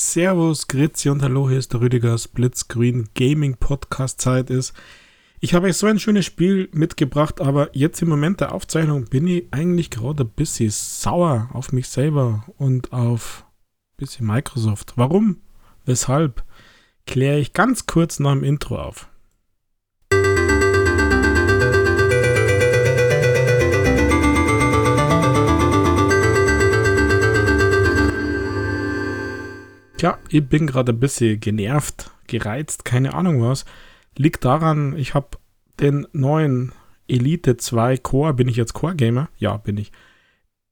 Servus, Grüezi und Hallo, hier ist der Rüdiger Splitscreen Gaming Podcast Zeit ist. Ich habe euch so ein schönes Spiel mitgebracht, aber jetzt im Moment der Aufzeichnung bin ich eigentlich gerade ein bisschen sauer auf mich selber und auf ein bisschen Microsoft. Warum? Weshalb? Kläre ich ganz kurz nach dem Intro auf. Tja, ich bin gerade ein bisschen genervt, gereizt, keine Ahnung was. Liegt daran, ich habe den neuen Elite 2 Core, bin ich jetzt Core-Gamer? Ja, bin ich.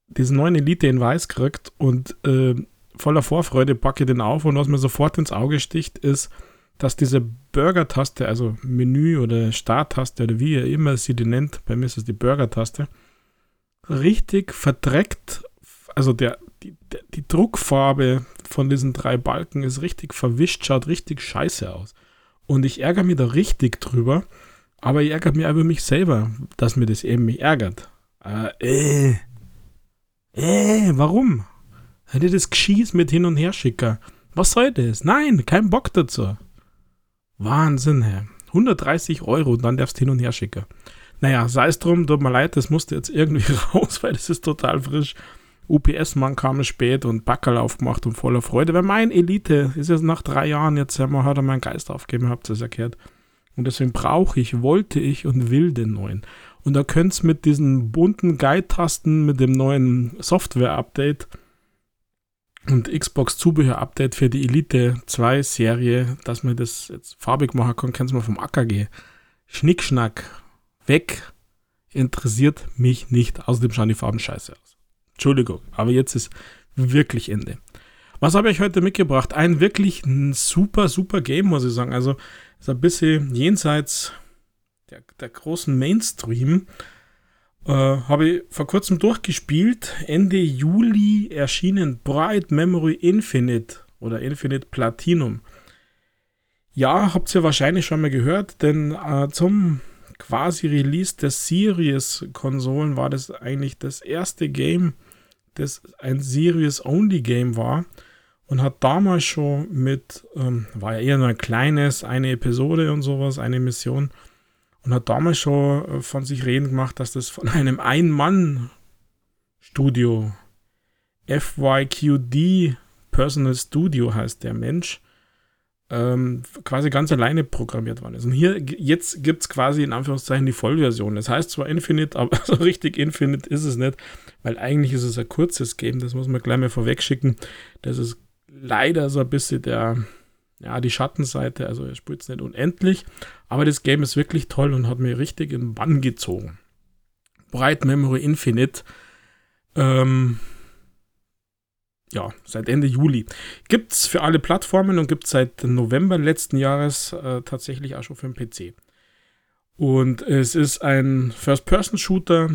Diesen neuen Elite in Weiß gekriegt und äh, voller Vorfreude packe den auf und was mir sofort ins Auge sticht, ist, dass diese Burger-Taste, also Menü oder Start-Taste oder wie ihr immer sie die nennt, bei mir ist es die Burger-Taste, richtig verdreckt, also der, die, die Druckfarbe von diesen drei Balken ist richtig verwischt, schaut richtig scheiße aus. Und ich ärgere mich da richtig drüber, aber ich ärgere mich über mich selber, dass mir das eben mich ärgert. Äh, äh, äh warum? Hätte das Geschieß mit hin und her schicken. Was soll das? Nein, kein Bock dazu. Wahnsinn, Herr. 130 Euro und dann darfst du hin und her schicken. Naja, sei es drum, tut mir leid, das musste jetzt irgendwie raus, weil das ist total frisch. UPS-Mann kam spät und Backerl aufgemacht und voller Freude, weil mein Elite ist jetzt nach drei Jahren, jetzt hat er meinen Geist aufgegeben, habt ihr es erklärt. Und deswegen brauche ich, wollte ich und will den neuen. Und da könnt ihr mit diesen bunten Guide-Tasten, mit dem neuen Software-Update und Xbox-Zubehör-Update für die Elite 2-Serie, dass man das jetzt farbig machen kann, könnt ihr mal vom Acker gehen. Schnickschnack, weg, interessiert mich nicht. Außerdem schauen die Farben scheiße aus. Entschuldigung, aber jetzt ist wirklich Ende. Was habe ich heute mitgebracht? Ein wirklich super, super Game, muss ich sagen. Also ist ein bisschen jenseits der, der großen Mainstream. Äh, habe ich vor kurzem durchgespielt. Ende Juli erschienen Bright Memory Infinite oder Infinite Platinum. Ja, habt ihr wahrscheinlich schon mal gehört, denn äh, zum quasi Release der Series-Konsolen war das eigentlich das erste Game, das ein Series-Only-Game war und hat damals schon mit, ähm, war ja eher nur ein kleines, eine Episode und sowas, eine Mission, und hat damals schon äh, von sich reden gemacht, dass das von einem Ein-Mann-Studio, FYQD Personal Studio heißt der Mensch, ähm, quasi ganz alleine programmiert worden ist. Und hier, jetzt gibt es quasi in Anführungszeichen die Vollversion. Das heißt zwar Infinite, aber so richtig Infinite ist es nicht, weil eigentlich ist es ein kurzes Game, das muss man gleich mal vorweg schicken. Das ist leider so ein bisschen der, ja, die Schattenseite, also er spielt es nicht unendlich, aber das Game ist wirklich toll und hat mir richtig in den Bann gezogen. Bright Memory Infinite, ähm, ja, seit Ende Juli. Gibt es für alle Plattformen und gibt es seit November letzten Jahres äh, tatsächlich auch schon für den PC. Und es ist ein First-Person-Shooter,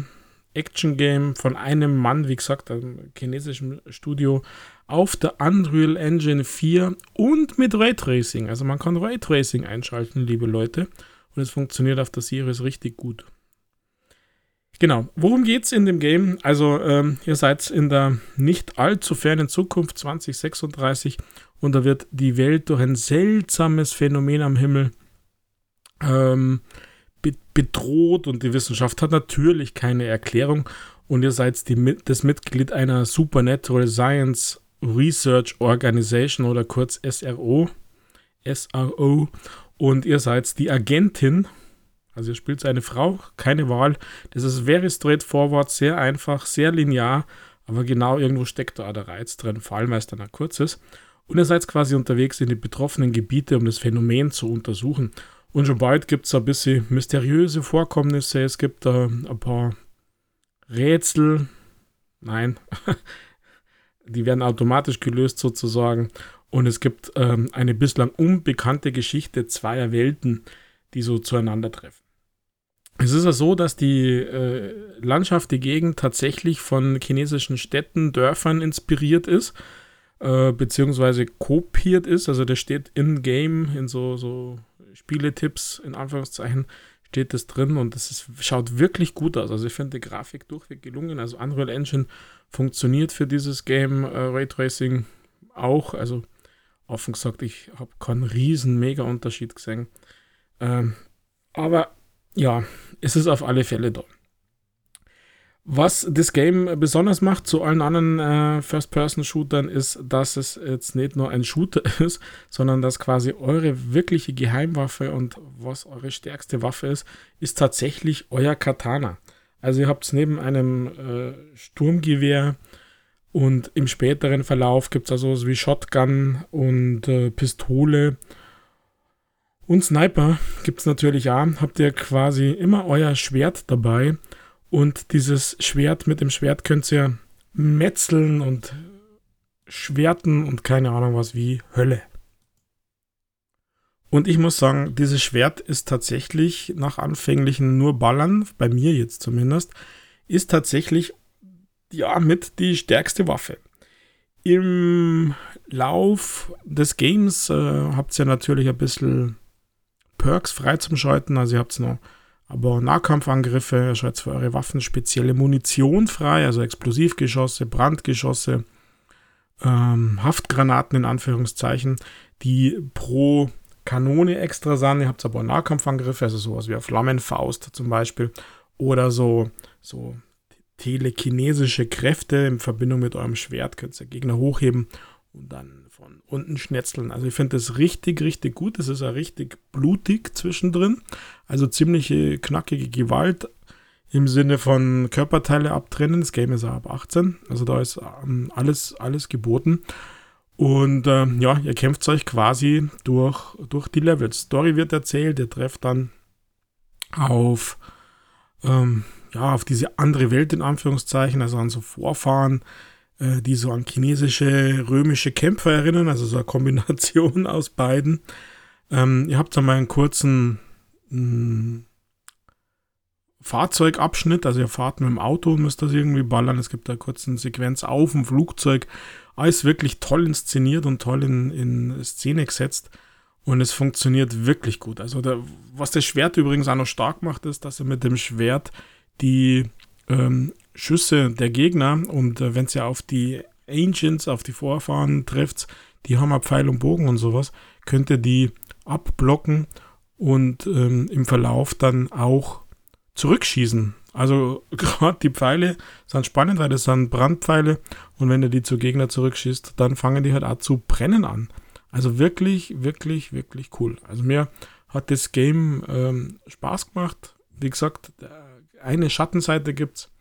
Action-Game von einem Mann, wie gesagt, einem chinesischen Studio, auf der Unreal Engine 4 und mit Raytracing. Also man kann Raytracing einschalten, liebe Leute. Und es funktioniert auf der Series richtig gut. Genau. Worum geht es in dem Game? Also, ähm, ihr seid in der nicht allzu fernen Zukunft 2036 und da wird die Welt durch ein seltsames Phänomen am Himmel ähm, be bedroht und die Wissenschaft hat natürlich keine Erklärung und ihr seid die, das Mitglied einer Supernatural Science Research Organization oder kurz SRO. SRO und ihr seid die Agentin also ihr spielt eine Frau, keine Wahl. Das ist very straightforward, sehr einfach, sehr linear, aber genau irgendwo steckt da der Reiz drin, vor allem weil es dann ein kurzes. Und ihr seid quasi unterwegs in die betroffenen Gebiete, um das Phänomen zu untersuchen. Und schon bald gibt es ein bisschen mysteriöse Vorkommnisse, es gibt äh, ein paar Rätsel. Nein, die werden automatisch gelöst sozusagen. Und es gibt ähm, eine bislang unbekannte Geschichte zweier Welten, die so zueinander treffen. Es ist ja so, dass die äh, Landschaft, die Gegend tatsächlich von chinesischen Städten, Dörfern inspiriert ist, äh, beziehungsweise kopiert ist. Also der steht in-game, in so, so Spieletipps, in Anführungszeichen, steht das drin und das schaut wirklich gut aus. Also ich finde die Grafik durchweg gelungen. Also Unreal Engine funktioniert für dieses Game, äh, Raytracing auch. Also offen gesagt, ich habe keinen riesen mega Unterschied gesehen. Ähm, aber ja, es ist auf alle Fälle da. Was das Game besonders macht zu allen anderen äh, First-Person-Shootern ist, dass es jetzt nicht nur ein Shooter ist, sondern dass quasi eure wirkliche Geheimwaffe und was eure stärkste Waffe ist, ist tatsächlich euer Katana. Also ihr habt es neben einem äh, Sturmgewehr und im späteren Verlauf gibt es also so wie Shotgun und äh, Pistole und Sniper gibt es natürlich auch. Habt ihr quasi immer euer Schwert dabei und dieses Schwert, mit dem Schwert könnt ihr metzeln und schwerten und keine Ahnung was wie Hölle. Und ich muss sagen, dieses Schwert ist tatsächlich nach anfänglichen nur Ballern, bei mir jetzt zumindest, ist tatsächlich ja mit die stärkste Waffe. Im Lauf des Games äh, habt ihr natürlich ein bisschen Perks frei zum Schalten. Also ihr habt noch aber Nahkampfangriffe, ihr schaltet für eure Waffen spezielle Munition frei, also Explosivgeschosse, Brandgeschosse, ähm, Haftgranaten in Anführungszeichen, die pro Kanone extra sind. Ihr habt aber Nahkampfangriffe, also sowas wie eine Flammenfaust zum Beispiel. Oder so, so telekinesische Kräfte in Verbindung mit eurem Schwert. Könnt ihr Gegner hochheben und dann von unten schnetzeln. Also ich finde das richtig, richtig gut. Es ist ja richtig blutig zwischendrin. Also ziemliche knackige Gewalt im Sinne von Körperteile abtrennen. Das Game ist ja ab 18. Also da ist ähm, alles, alles geboten. Und äh, ja, ihr kämpft euch quasi durch, durch die Levels. Story wird erzählt, ihr trefft dann auf, ähm, ja, auf diese andere Welt in Anführungszeichen, also an so Vorfahren, äh, die so an chinesische, römische Kämpfer erinnern, also so eine Kombination aus beiden. Ähm, ihr habt da mal einen kurzen mh, hm, Fahrzeugabschnitt, also ihr fahrt mit dem Auto und müsst das irgendwie ballern. Es gibt da kurz eine Sequenz auf dem Flugzeug. Alles wirklich toll inszeniert und toll in, in Szene gesetzt. Und es funktioniert wirklich gut. Also der, was das Schwert übrigens auch noch stark macht, ist, dass er mit dem Schwert die ähm, Schüsse der Gegner und äh, wenn es ja auf die Ancients, auf die Vorfahren trifft, die haben ja Pfeil und Bogen und sowas, könnt ihr die abblocken und ähm, im Verlauf dann auch zurückschießen. Also gerade die Pfeile sind spannend, weil das sind Brandpfeile und wenn ihr die zu Gegner zurückschießt, dann fangen die halt auch zu brennen an. Also wirklich, wirklich, wirklich cool. Also mir hat das Game ähm, Spaß gemacht. Wie gesagt, eine Schattenseite gibt es.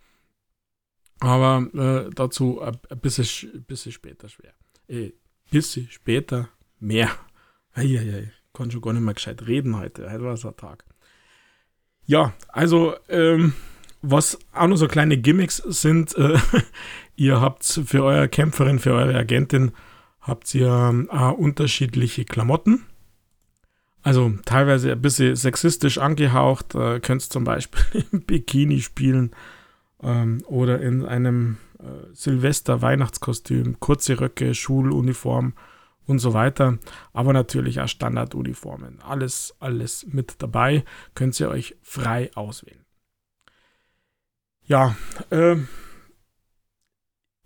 Aber äh, dazu ein, bisschen, bisschen später schwer. Äh, bisschen später mehr. Eieiei, kann schon gar nicht mehr gescheit reden heute. Heute war es ein Tag. Ja, also, ähm, was auch noch so kleine Gimmicks sind, äh, ihr habt für eure Kämpferin, für eure Agentin, habt ihr äh, unterschiedliche Klamotten. Also teilweise ein bisschen sexistisch angehaucht. Äh, könnt zum Beispiel im Bikini spielen ähm, oder in einem äh, Silvester-Weihnachtskostüm, kurze Röcke, Schuluniform und so weiter. Aber natürlich auch Standarduniformen. Alles, alles mit dabei. Könnt ihr euch frei auswählen. Ja, äh,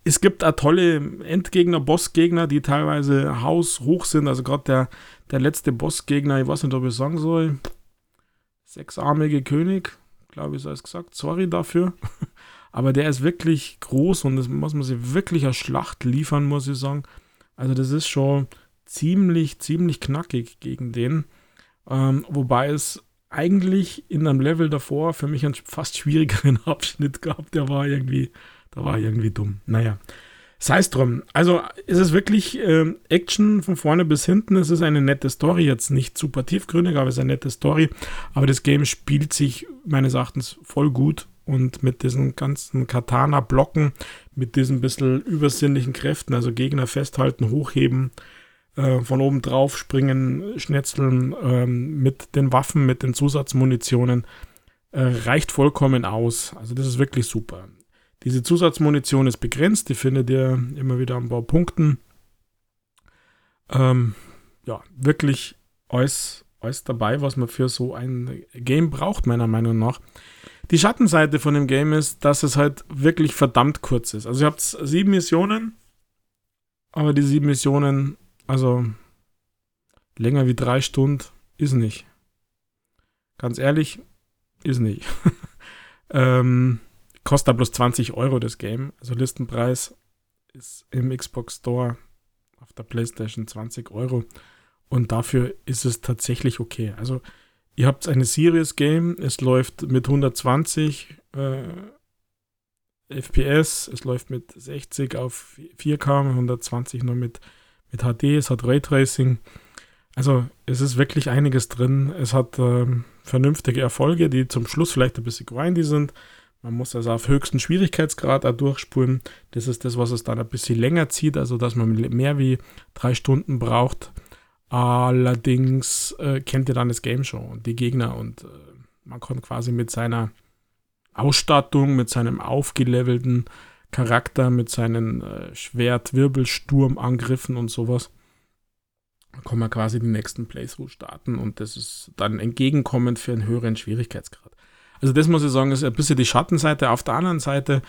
es gibt auch tolle Endgegner, Bossgegner, die teilweise haushoch sind. Also gerade der, der letzte Bossgegner, ich weiß nicht, ob ich sagen soll, sechsarmige König, glaube ich, sei es gesagt. Sorry dafür. Aber der ist wirklich groß und das muss man sich wirklich als Schlacht liefern, muss ich sagen. Also das ist schon ziemlich, ziemlich knackig gegen den. Ähm, wobei es eigentlich in einem Level davor für mich einen fast schwierigeren Abschnitt gab. Der war irgendwie da war irgendwie dumm. Naja. Sei es drum. Also ist es wirklich äh, Action von vorne bis hinten. Es ist eine nette Story. Jetzt nicht super tiefgründig, aber es ist eine nette Story. Aber das Game spielt sich meines Erachtens voll gut. Und mit diesen ganzen Katana-Blocken, mit diesen bisschen übersinnlichen Kräften, also Gegner festhalten, hochheben, äh, von oben drauf springen, schnetzeln, äh, mit den Waffen, mit den Zusatzmunitionen, äh, reicht vollkommen aus. Also das ist wirklich super. Diese Zusatzmunition ist begrenzt, die findet ihr immer wieder an Baupunkten. Ähm, ja, wirklich alles, alles dabei, was man für so ein Game braucht, meiner Meinung nach. Die Schattenseite von dem Game ist, dass es halt wirklich verdammt kurz ist. Also ihr habt sieben Missionen, aber die sieben Missionen, also länger wie drei Stunden ist nicht. Ganz ehrlich, ist nicht. ähm, kostet bloß 20 Euro das Game. Also Listenpreis ist im Xbox Store auf der PlayStation 20 Euro. Und dafür ist es tatsächlich okay. Also ihr habt eine Series Game, es läuft mit 120 äh, FPS, es läuft mit 60 auf 4K, 120 nur mit, mit HD, es hat Raytracing. Also es ist wirklich einiges drin. Es hat ähm, vernünftige Erfolge, die zum Schluss vielleicht ein bisschen grindy sind. Man muss also auf höchsten Schwierigkeitsgrad auch durchspulen. Das ist das, was es dann ein bisschen länger zieht, also dass man mehr wie drei Stunden braucht. Allerdings äh, kennt ihr dann das Game schon und die Gegner und äh, man kann quasi mit seiner Ausstattung, mit seinem aufgelevelten Charakter, mit seinen äh, Schwert-Wirbelsturm-Angriffen und sowas, kann man quasi die nächsten Playthrough starten und das ist dann entgegenkommend für einen höheren Schwierigkeitsgrad. Also das muss ich sagen, ist ein bisschen die Schattenseite. Auf der anderen Seite,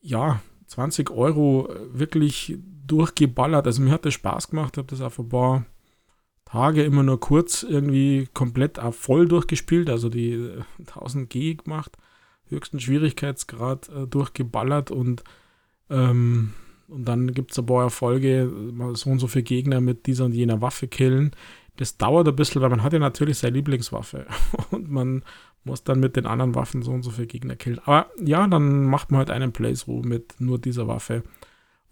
ja, 20 Euro wirklich durchgeballert. Also mir hat das Spaß gemacht, habe das auf ein paar Tage immer nur kurz irgendwie komplett auf voll durchgespielt, also die 1000 äh, G gemacht, höchsten Schwierigkeitsgrad äh, durchgeballert und ähm, und dann gibt es ein paar Erfolge, so und so viele Gegner mit dieser und jener Waffe killen. Das dauert ein bisschen, weil man hat ja natürlich seine Lieblingswaffe und man muss dann mit den anderen Waffen so und so viele Gegner killen. Aber ja, dann macht man halt einen Playthrough mit nur dieser Waffe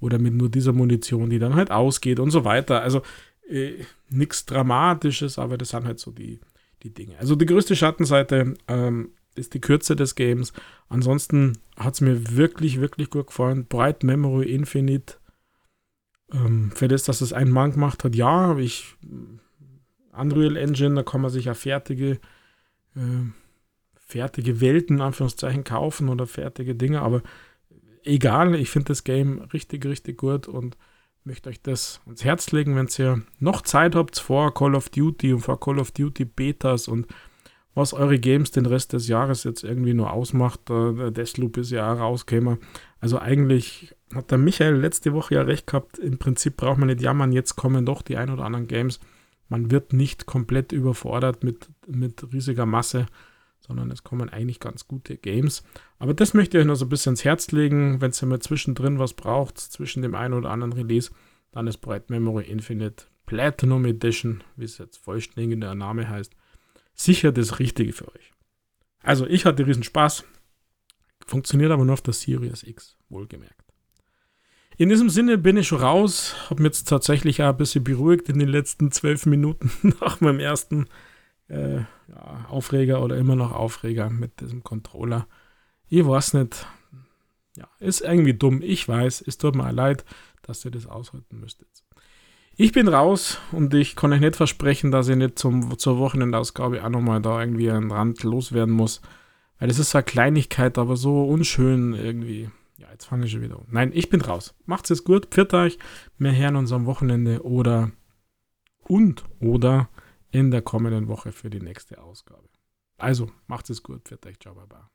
oder mit nur dieser Munition, die dann halt ausgeht und so weiter. Also äh, nichts Dramatisches, aber das sind halt so die, die Dinge. Also die größte Schattenseite ähm, ist die Kürze des Games. Ansonsten hat es mir wirklich, wirklich gut gefallen. Bright Memory Infinite. Ähm, für das, dass es ein Mann gemacht hat, ja, ich. Unreal Engine, da kann man sich ja fertige, äh, fertige Welten, Anführungszeichen, kaufen oder fertige Dinge, aber egal, ich finde das Game richtig, richtig gut und möchte euch das ans Herz legen, wenn ihr noch Zeit habt vor Call of Duty und vor Call of Duty Betas und was eure Games den Rest des Jahres jetzt irgendwie nur ausmacht. Äh, Deathloop ist ja rausgekommen. Also eigentlich hat der Michael letzte Woche ja recht gehabt. Im Prinzip braucht man nicht jammern, jetzt kommen doch die ein oder anderen Games. Man wird nicht komplett überfordert mit, mit riesiger Masse, sondern es kommen eigentlich ganz gute Games. Aber das möchte ich euch noch so ein bisschen ins Herz legen. Wenn ihr mal zwischendrin was braucht, zwischen dem einen oder anderen Release, dann ist Bright Memory Infinite Platinum Edition, wie es jetzt vollständig in der Name heißt, sicher das Richtige für euch. Also, ich hatte riesen Spaß. Funktioniert aber nur auf der Series X, wohlgemerkt. In diesem Sinne bin ich schon raus, habe mich jetzt tatsächlich auch ein bisschen beruhigt in den letzten zwölf Minuten nach meinem ersten äh, ja, Aufreger oder immer noch Aufreger mit diesem Controller. Ich weiß nicht. Ja, ist irgendwie dumm. Ich weiß, es tut mir leid, dass ihr das aushalten müsstet. Ich bin raus und ich kann euch nicht versprechen, dass ich nicht zum, zur Wochenendausgabe auch nochmal da irgendwie einen Rand loswerden muss. Weil es ist eine Kleinigkeit, aber so unschön irgendwie. Ja, jetzt fange ich schon wieder an. Nein, ich bin raus. Macht's es gut, pfiat euch. Wir hören uns am Wochenende oder und oder in der kommenden Woche für die nächste Ausgabe. Also, macht's es gut, pfiat euch, ciao, baba.